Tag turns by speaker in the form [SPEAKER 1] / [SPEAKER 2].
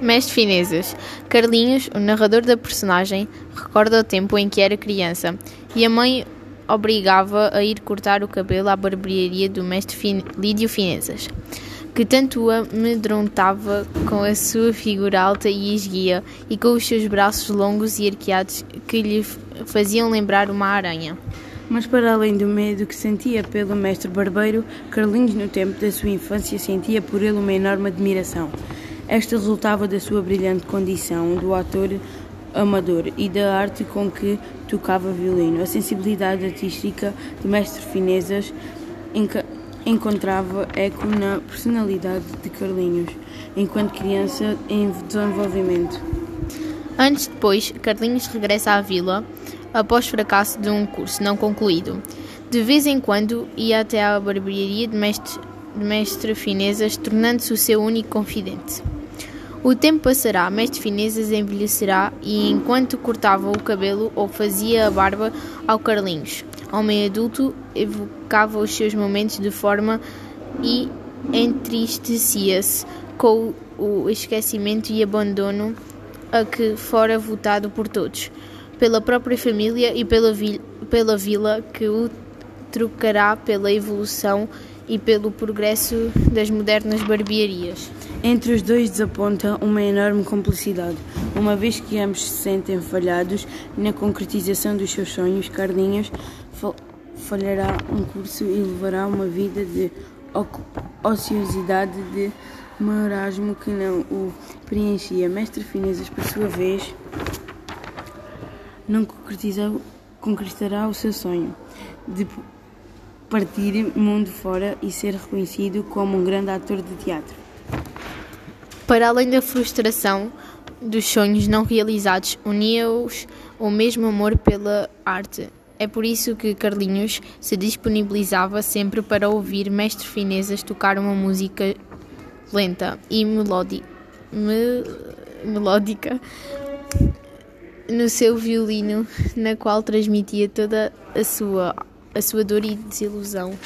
[SPEAKER 1] Mestre Finezas. Carlinhos, o narrador da personagem, recorda o tempo em que era criança e a mãe obrigava a ir cortar o cabelo à barbearia do mestre fin Lídio Finezas, que tanto amedrontava com a sua figura alta e esguia e com os seus braços longos e arqueados que lhe faziam lembrar uma aranha.
[SPEAKER 2] Mas para além do medo que sentia pelo mestre barbeiro, Carlinhos no tempo da sua infância sentia por ele uma enorme admiração. Esta resultava da sua brilhante condição do ator amador e da arte com que tocava violino. A sensibilidade artística de mestre Finezas encontrava eco na personalidade de Carlinhos, enquanto criança em desenvolvimento.
[SPEAKER 1] Antes depois, Carlinhos regressa à vila após fracasso de um curso não concluído. De vez em quando ia até à barbearia de mestre, de mestre Finezas, tornando-se o seu único confidente. O tempo passará, mestre Finezas envelhecerá e enquanto cortava o cabelo ou fazia a barba ao Carlinhos, homem adulto, evocava os seus momentos de forma e entristecia-se com o esquecimento e abandono a que fora votado por todos pela própria família e pela, pela vila, que o trocará pela evolução e pelo progresso das modernas barbearias.
[SPEAKER 2] Entre os dois desaponta uma enorme complicidade. Uma vez que ambos se sentem falhados na concretização dos seus sonhos, Carlinhos falhará um curso e levará uma vida de ociosidade, de marasmo que não o preenchia. Mestre Finezas, por sua vez, não concretizará o seu sonho partir mundo fora e ser reconhecido como um grande ator de teatro.
[SPEAKER 1] Para além da frustração dos sonhos não realizados, unia-os o mesmo amor pela arte. É por isso que Carlinhos se disponibilizava sempre para ouvir Mestre Finezas tocar uma música lenta e melódica, me, melódica no seu violino, na qual transmitia toda a sua, a sua dor e desilusão.